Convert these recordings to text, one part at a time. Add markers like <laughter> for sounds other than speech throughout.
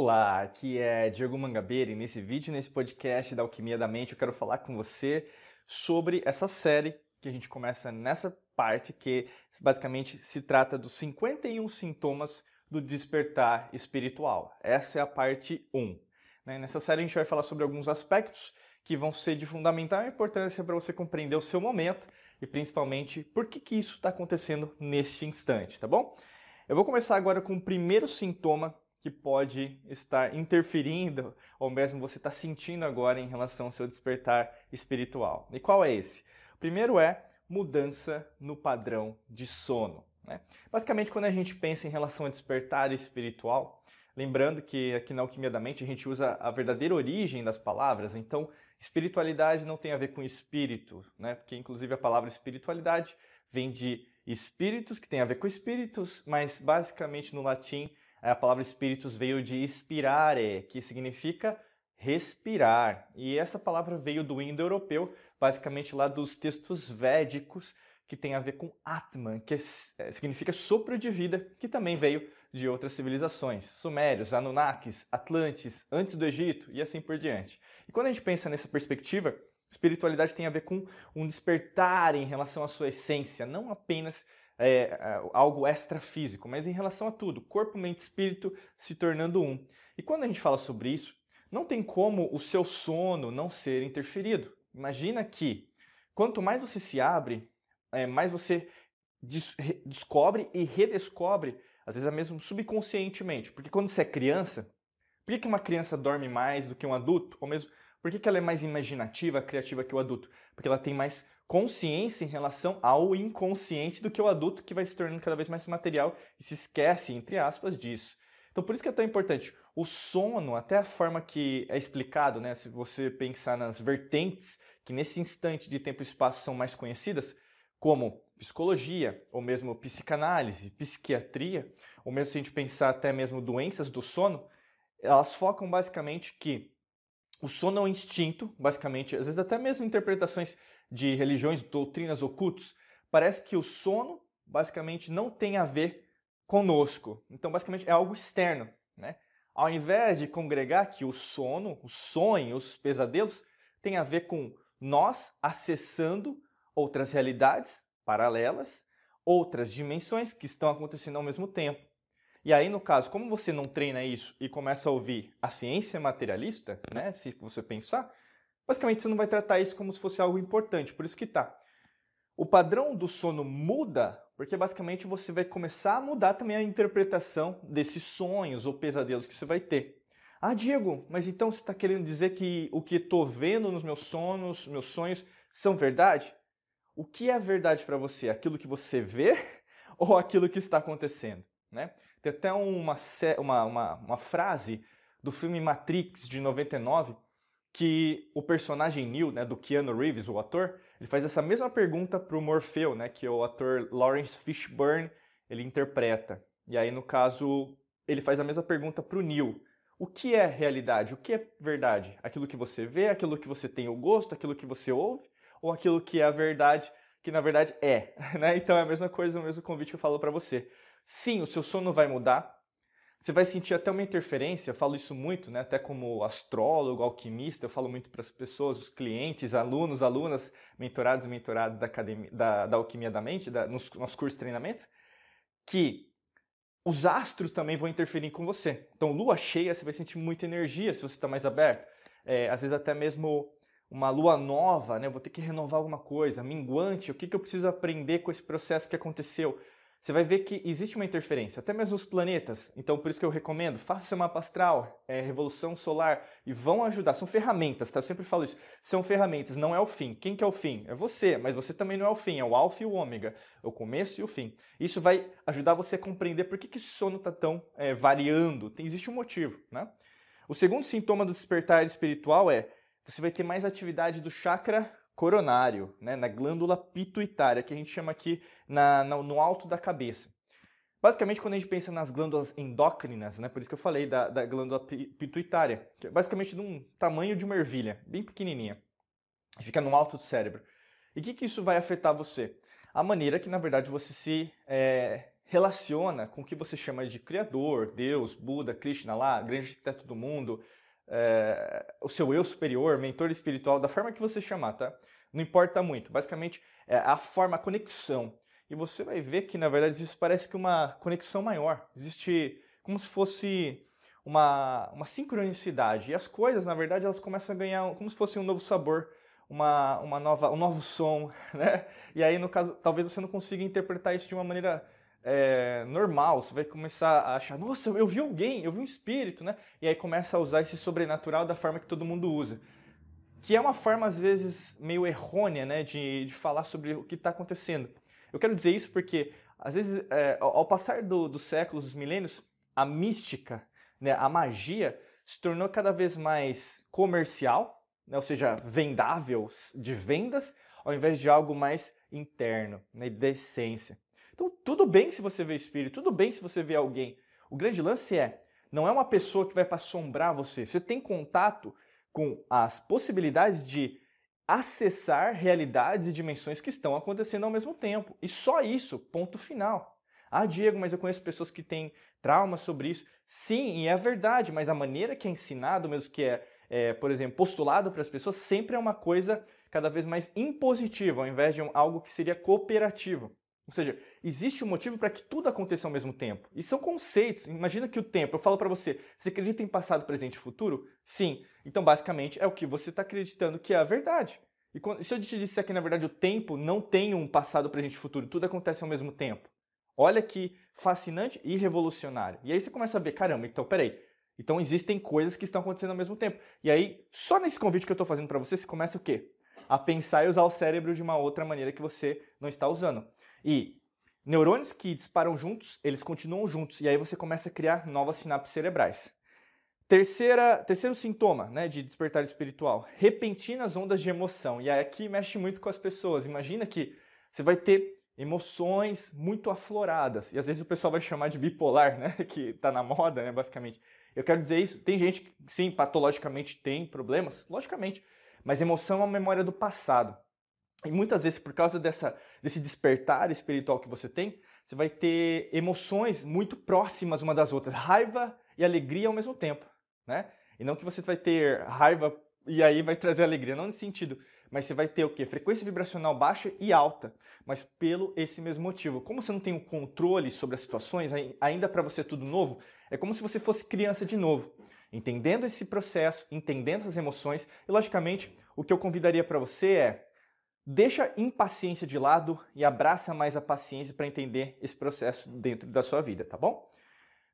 Olá, aqui é Diego Mangabeira e nesse vídeo, nesse podcast da Alquimia da Mente, eu quero falar com você sobre essa série que a gente começa nessa parte que basicamente se trata dos 51 sintomas do despertar espiritual. Essa é a parte 1. Né? Nessa série a gente vai falar sobre alguns aspectos que vão ser de fundamental importância para você compreender o seu momento e principalmente por que, que isso está acontecendo neste instante, tá bom? Eu vou começar agora com o primeiro sintoma que pode estar interferindo, ou mesmo você está sentindo agora em relação ao seu despertar espiritual. E qual é esse? O primeiro é mudança no padrão de sono. Né? Basicamente, quando a gente pensa em relação a despertar espiritual, lembrando que aqui na Alquimia da Mente a gente usa a verdadeira origem das palavras, então espiritualidade não tem a ver com espírito, né? porque inclusive a palavra espiritualidade vem de espíritos, que tem a ver com espíritos, mas basicamente no latim a palavra espíritos veio de inspirare, que significa respirar. E essa palavra veio do indo-europeu, basicamente lá dos textos védicos, que tem a ver com Atman, que é, significa sopro de vida, que também veio de outras civilizações, sumérios, anunnakis, atlantes, antes do Egito e assim por diante. E quando a gente pensa nessa perspectiva, espiritualidade tem a ver com um despertar em relação à sua essência, não apenas é, é, algo extrafísico, mas em relação a tudo, corpo, mente, espírito se tornando um. E quando a gente fala sobre isso, não tem como o seu sono não ser interferido. Imagina que quanto mais você se abre, é, mais você des descobre e redescobre, às vezes é mesmo subconscientemente. Porque quando você é criança, por que, uma criança dorme mais do que um adulto? Ou mesmo, por que ela é mais imaginativa, criativa que o adulto? Porque ela tem mais consciência em relação ao inconsciente do que o adulto que vai se tornando cada vez mais material e se esquece, entre aspas, disso. Então por isso que é tão importante. O sono, até a forma que é explicado, né, se você pensar nas vertentes que nesse instante de tempo e espaço são mais conhecidas, como psicologia, ou mesmo psicanálise, psiquiatria, ou mesmo se a gente pensar até mesmo doenças do sono, elas focam basicamente que o sono é um instinto, basicamente, às vezes até mesmo interpretações de religiões, doutrinas ocultas, parece que o sono basicamente não tem a ver conosco. Então, basicamente, é algo externo. Né? Ao invés de congregar que o sono, o sonho, os pesadelos, tem a ver com nós acessando outras realidades paralelas, outras dimensões que estão acontecendo ao mesmo tempo. E aí, no caso, como você não treina isso e começa a ouvir a ciência materialista, né, se você pensar, Basicamente, você não vai tratar isso como se fosse algo importante, por isso que tá. O padrão do sono muda, porque basicamente você vai começar a mudar também a interpretação desses sonhos ou pesadelos que você vai ter. Ah, Diego, mas então você está querendo dizer que o que estou vendo nos meus sonos, meus sonhos, são verdade? O que é verdade para você? Aquilo que você vê <laughs> ou aquilo que está acontecendo? Né? Tem até uma, uma, uma, uma frase do filme Matrix de 99 que o personagem Neo, né, do Keanu Reeves, o ator, ele faz essa mesma pergunta para o Morfeu, né, que o ator Lawrence Fishburne ele interpreta. E aí, no caso, ele faz a mesma pergunta para o Neo. O que é realidade? O que é verdade? Aquilo que você vê, aquilo que você tem o gosto, aquilo que você ouve, ou aquilo que é a verdade, que na verdade é? <laughs> Né? Então é a mesma coisa, o mesmo convite que eu falo para você. Sim, o seu sono vai mudar, você vai sentir até uma interferência, eu falo isso muito, né? até como astrólogo, alquimista, eu falo muito para as pessoas, os clientes, alunos, alunas, mentorados e mentorados da, academia, da, da Alquimia da Mente, da, nos, nos cursos de treinamento, que os astros também vão interferir com você. Então, lua cheia, você vai sentir muita energia se você está mais aberto. É, às vezes até mesmo uma lua nova, né? Eu vou ter que renovar alguma coisa, minguante, o que, que eu preciso aprender com esse processo que aconteceu? Você vai ver que existe uma interferência, até mesmo os planetas. Então, por isso que eu recomendo, faça seu mapa astral, é, revolução solar, e vão ajudar. São ferramentas, tá? Eu sempre falo isso. São ferramentas, não é o fim. Quem que é o fim? É você, mas você também não é o fim. É o alfa e o ômega, o começo e o fim. Isso vai ajudar você a compreender por que, que esse sono está tão é, variando. Tem, existe um motivo, né? O segundo sintoma do despertar espiritual é você vai ter mais atividade do chakra coronário, né, na glândula pituitária, que a gente chama aqui na, na, no alto da cabeça. Basicamente, quando a gente pensa nas glândulas endócrinas, né, por isso que eu falei da, da glândula pituitária, que é basicamente de um tamanho de uma ervilha, bem pequenininha, fica no alto do cérebro. E o que, que isso vai afetar você? A maneira que, na verdade, você se é, relaciona com o que você chama de Criador, Deus, Buda, Krishna lá, grande arquiteto do mundo, é, o seu eu superior, mentor espiritual, da forma que você chamar, tá? Não importa muito. Basicamente, é a forma, a conexão. E você vai ver que, na verdade, isso parece que uma conexão maior. Existe como se fosse uma, uma sincronicidade. E as coisas, na verdade, elas começam a ganhar como se fosse um novo sabor, uma, uma nova, um novo som, <laughs> né? E aí, no caso, talvez você não consiga interpretar isso de uma maneira é, normal, você vai começar a achar, nossa, eu vi alguém, eu vi um espírito, né? E aí começa a usar esse sobrenatural da forma que todo mundo usa. Que é uma forma, às vezes, meio errônea, né, de, de falar sobre o que está acontecendo. Eu quero dizer isso porque, às vezes, é, ao passar do, dos séculos, dos milênios, a mística, né, a magia, se tornou cada vez mais comercial, né, ou seja, vendável de vendas, ao invés de algo mais interno, né, de essência. Então, tudo bem se você vê espírito, tudo bem se você vê alguém. O grande lance é, não é uma pessoa que vai para assombrar você. Você tem contato com as possibilidades de acessar realidades e dimensões que estão acontecendo ao mesmo tempo. E só isso, ponto final. Ah, Diego, mas eu conheço pessoas que têm traumas sobre isso. Sim, e é verdade, mas a maneira que é ensinado, mesmo que é, é por exemplo, postulado para as pessoas, sempre é uma coisa cada vez mais impositiva, ao invés de um, algo que seria cooperativo. Ou seja, existe um motivo para que tudo aconteça ao mesmo tempo. E são conceitos. Imagina que o tempo, eu falo para você, você acredita em passado, presente e futuro? Sim. Então, basicamente, é o que você está acreditando que é a verdade. E quando, se eu te disser que, na verdade, o tempo não tem um passado, presente e futuro, tudo acontece ao mesmo tempo. Olha que fascinante e revolucionário. E aí você começa a ver, caramba, então, peraí. Então existem coisas que estão acontecendo ao mesmo tempo. E aí, só nesse convite que eu estou fazendo para você, você começa o quê? A pensar e usar o cérebro de uma outra maneira que você não está usando. E neurônios que disparam juntos, eles continuam juntos, e aí você começa a criar novas sinapses cerebrais. Terceira, terceiro sintoma né, de despertar espiritual, repentinas ondas de emoção. E aqui mexe muito com as pessoas. Imagina que você vai ter emoções muito afloradas. E às vezes o pessoal vai chamar de bipolar, né? <laughs> Que está na moda, né? Basicamente. Eu quero dizer isso. Tem gente que, sim, patologicamente tem problemas, logicamente. Mas emoção é uma memória do passado. E muitas vezes, por causa dessa, desse despertar espiritual que você tem, você vai ter emoções muito próximas uma das outras, raiva e alegria ao mesmo tempo, né? E não que você vai ter raiva e aí vai trazer alegria, não nesse sentido, mas você vai ter o quê? Frequência vibracional baixa e alta, mas pelo esse mesmo motivo. Como você não tem o controle sobre as situações, ainda para você tudo novo, é como se você fosse criança de novo, entendendo esse processo, entendendo as emoções, e logicamente, o que eu convidaria para você é Deixa impaciência de lado e abraça mais a paciência para entender esse processo dentro da sua vida, tá bom?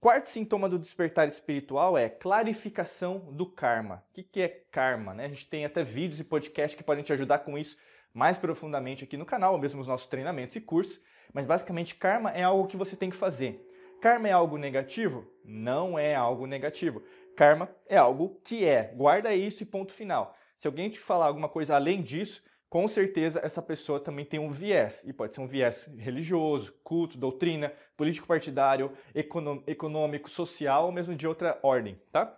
Quarto sintoma do despertar espiritual é clarificação do karma. O que é karma? Né? A gente tem até vídeos e podcasts que podem te ajudar com isso mais profundamente aqui no canal, ou mesmo os nossos treinamentos e cursos. Mas basicamente, karma é algo que você tem que fazer. Karma é algo negativo? Não é algo negativo. Karma é algo que é. Guarda isso e ponto final. Se alguém te falar alguma coisa além disso, com certeza essa pessoa também tem um viés, e pode ser um viés religioso, culto, doutrina, político-partidário, econômico, social ou mesmo de outra ordem, tá?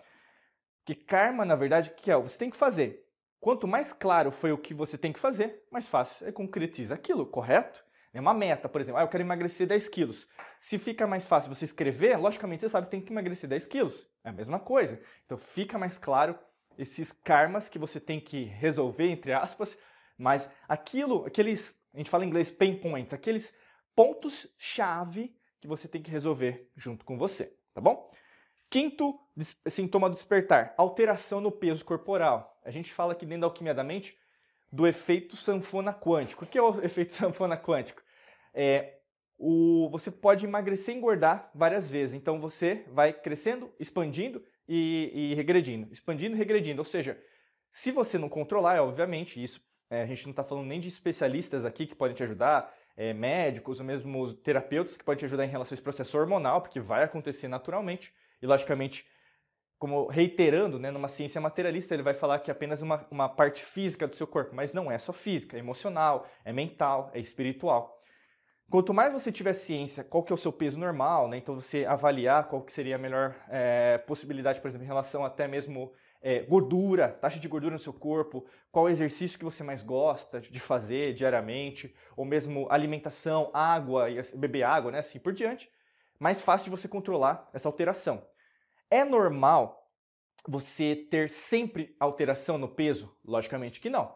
Que karma, na verdade, que é? Você tem que fazer. Quanto mais claro foi o que você tem que fazer, mais fácil é concretizar aquilo, correto? É uma meta, por exemplo, ah, eu quero emagrecer 10 quilos. Se fica mais fácil você escrever, logicamente você sabe que tem que emagrecer 10 quilos. É a mesma coisa. Então fica mais claro esses karmas que você tem que resolver, entre aspas, mas aquilo, aqueles, a gente fala em inglês pain points, aqueles pontos-chave que você tem que resolver junto com você, tá bom? Quinto sintoma do despertar, alteração no peso corporal. A gente fala aqui dentro da alquimia da mente do efeito sanfona quântico. O que é o <laughs> efeito sanfona quântico? É, o, você pode emagrecer e engordar várias vezes. Então você vai crescendo, expandindo e, e regredindo. Expandindo e regredindo. Ou seja, se você não controlar, obviamente, isso é, a gente não está falando nem de especialistas aqui que podem te ajudar, é, médicos ou mesmo terapeutas que podem te ajudar em relação a esse processo hormonal, porque vai acontecer naturalmente. E, logicamente, como reiterando, né, numa ciência materialista, ele vai falar que é apenas uma, uma parte física do seu corpo, mas não é só física, é emocional, é mental, é espiritual. Quanto mais você tiver ciência, qual que é o seu peso normal, né, então você avaliar qual que seria a melhor é, possibilidade, por exemplo, em relação até mesmo é, gordura, taxa de gordura no seu corpo, qual exercício que você mais gosta de fazer diariamente, ou mesmo alimentação, água, assim, beber água, né, assim por diante, mais fácil de você controlar essa alteração. É normal você ter sempre alteração no peso? Logicamente que não.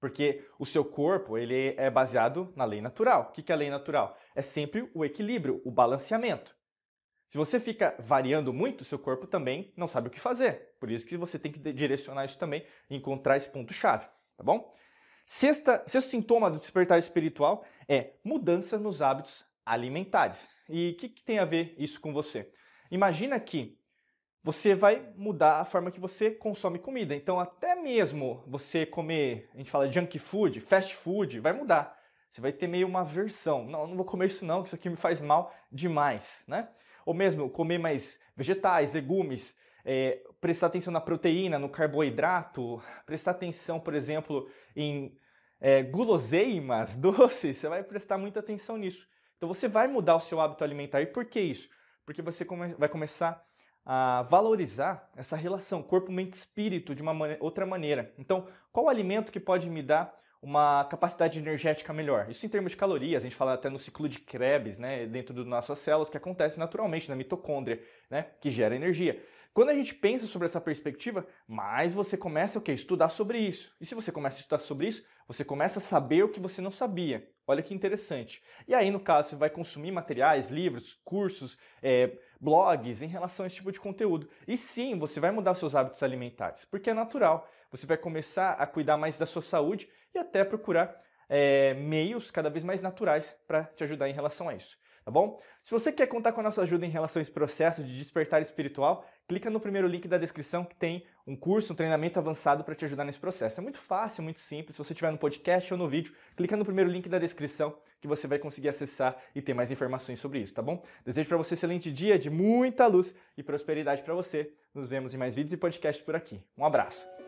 Porque o seu corpo ele é baseado na lei natural. O que é a lei natural? É sempre o equilíbrio, o balanceamento. Se você fica variando muito, seu corpo também não sabe o que fazer. Por isso que você tem que direcionar isso também encontrar esse ponto-chave, tá bom? Sexta, sexto sintoma do despertar espiritual é mudança nos hábitos alimentares. E o que, que tem a ver isso com você? Imagina que você vai mudar a forma que você consome comida. Então, até mesmo você comer, a gente fala junk food, fast food, vai mudar. Você vai ter meio uma aversão. Não, não vou comer isso não, que isso aqui me faz mal demais, né? Ou mesmo comer mais vegetais, legumes, é, prestar atenção na proteína, no carboidrato, prestar atenção, por exemplo, em é, guloseimas, <laughs> doces, você vai prestar muita atenção nisso. Então você vai mudar o seu hábito alimentar. E por que isso? Porque você come vai começar a valorizar essa relação corpo, mente, espírito de uma man outra maneira. Então, qual alimento que pode me dar uma capacidade energética melhor. Isso em termos de calorias, a gente fala até no ciclo de Krebs, né, dentro das nossas células, que acontece naturalmente na mitocôndria, né, que gera energia. Quando a gente pensa sobre essa perspectiva, mais você começa o quê? Estudar sobre isso. E se você começa a estudar sobre isso, você começa a saber o que você não sabia. Olha que interessante. E aí, no caso, você vai consumir materiais, livros, cursos, é, blogs em relação a esse tipo de conteúdo. E sim, você vai mudar seus hábitos alimentares, porque é natural. Você vai começar a cuidar mais da sua saúde e até procurar é, meios cada vez mais naturais para te ajudar em relação a isso. Tá bom? Se você quer contar com a nossa ajuda em relação a esse processo de despertar espiritual, clica no primeiro link da descrição que tem um curso, um treinamento avançado para te ajudar nesse processo. É muito fácil, muito simples. Se você estiver no podcast ou no vídeo, clica no primeiro link da descrição que você vai conseguir acessar e ter mais informações sobre isso, tá bom? Desejo para você um excelente dia de muita luz e prosperidade para você. Nos vemos em mais vídeos e podcasts por aqui. Um abraço.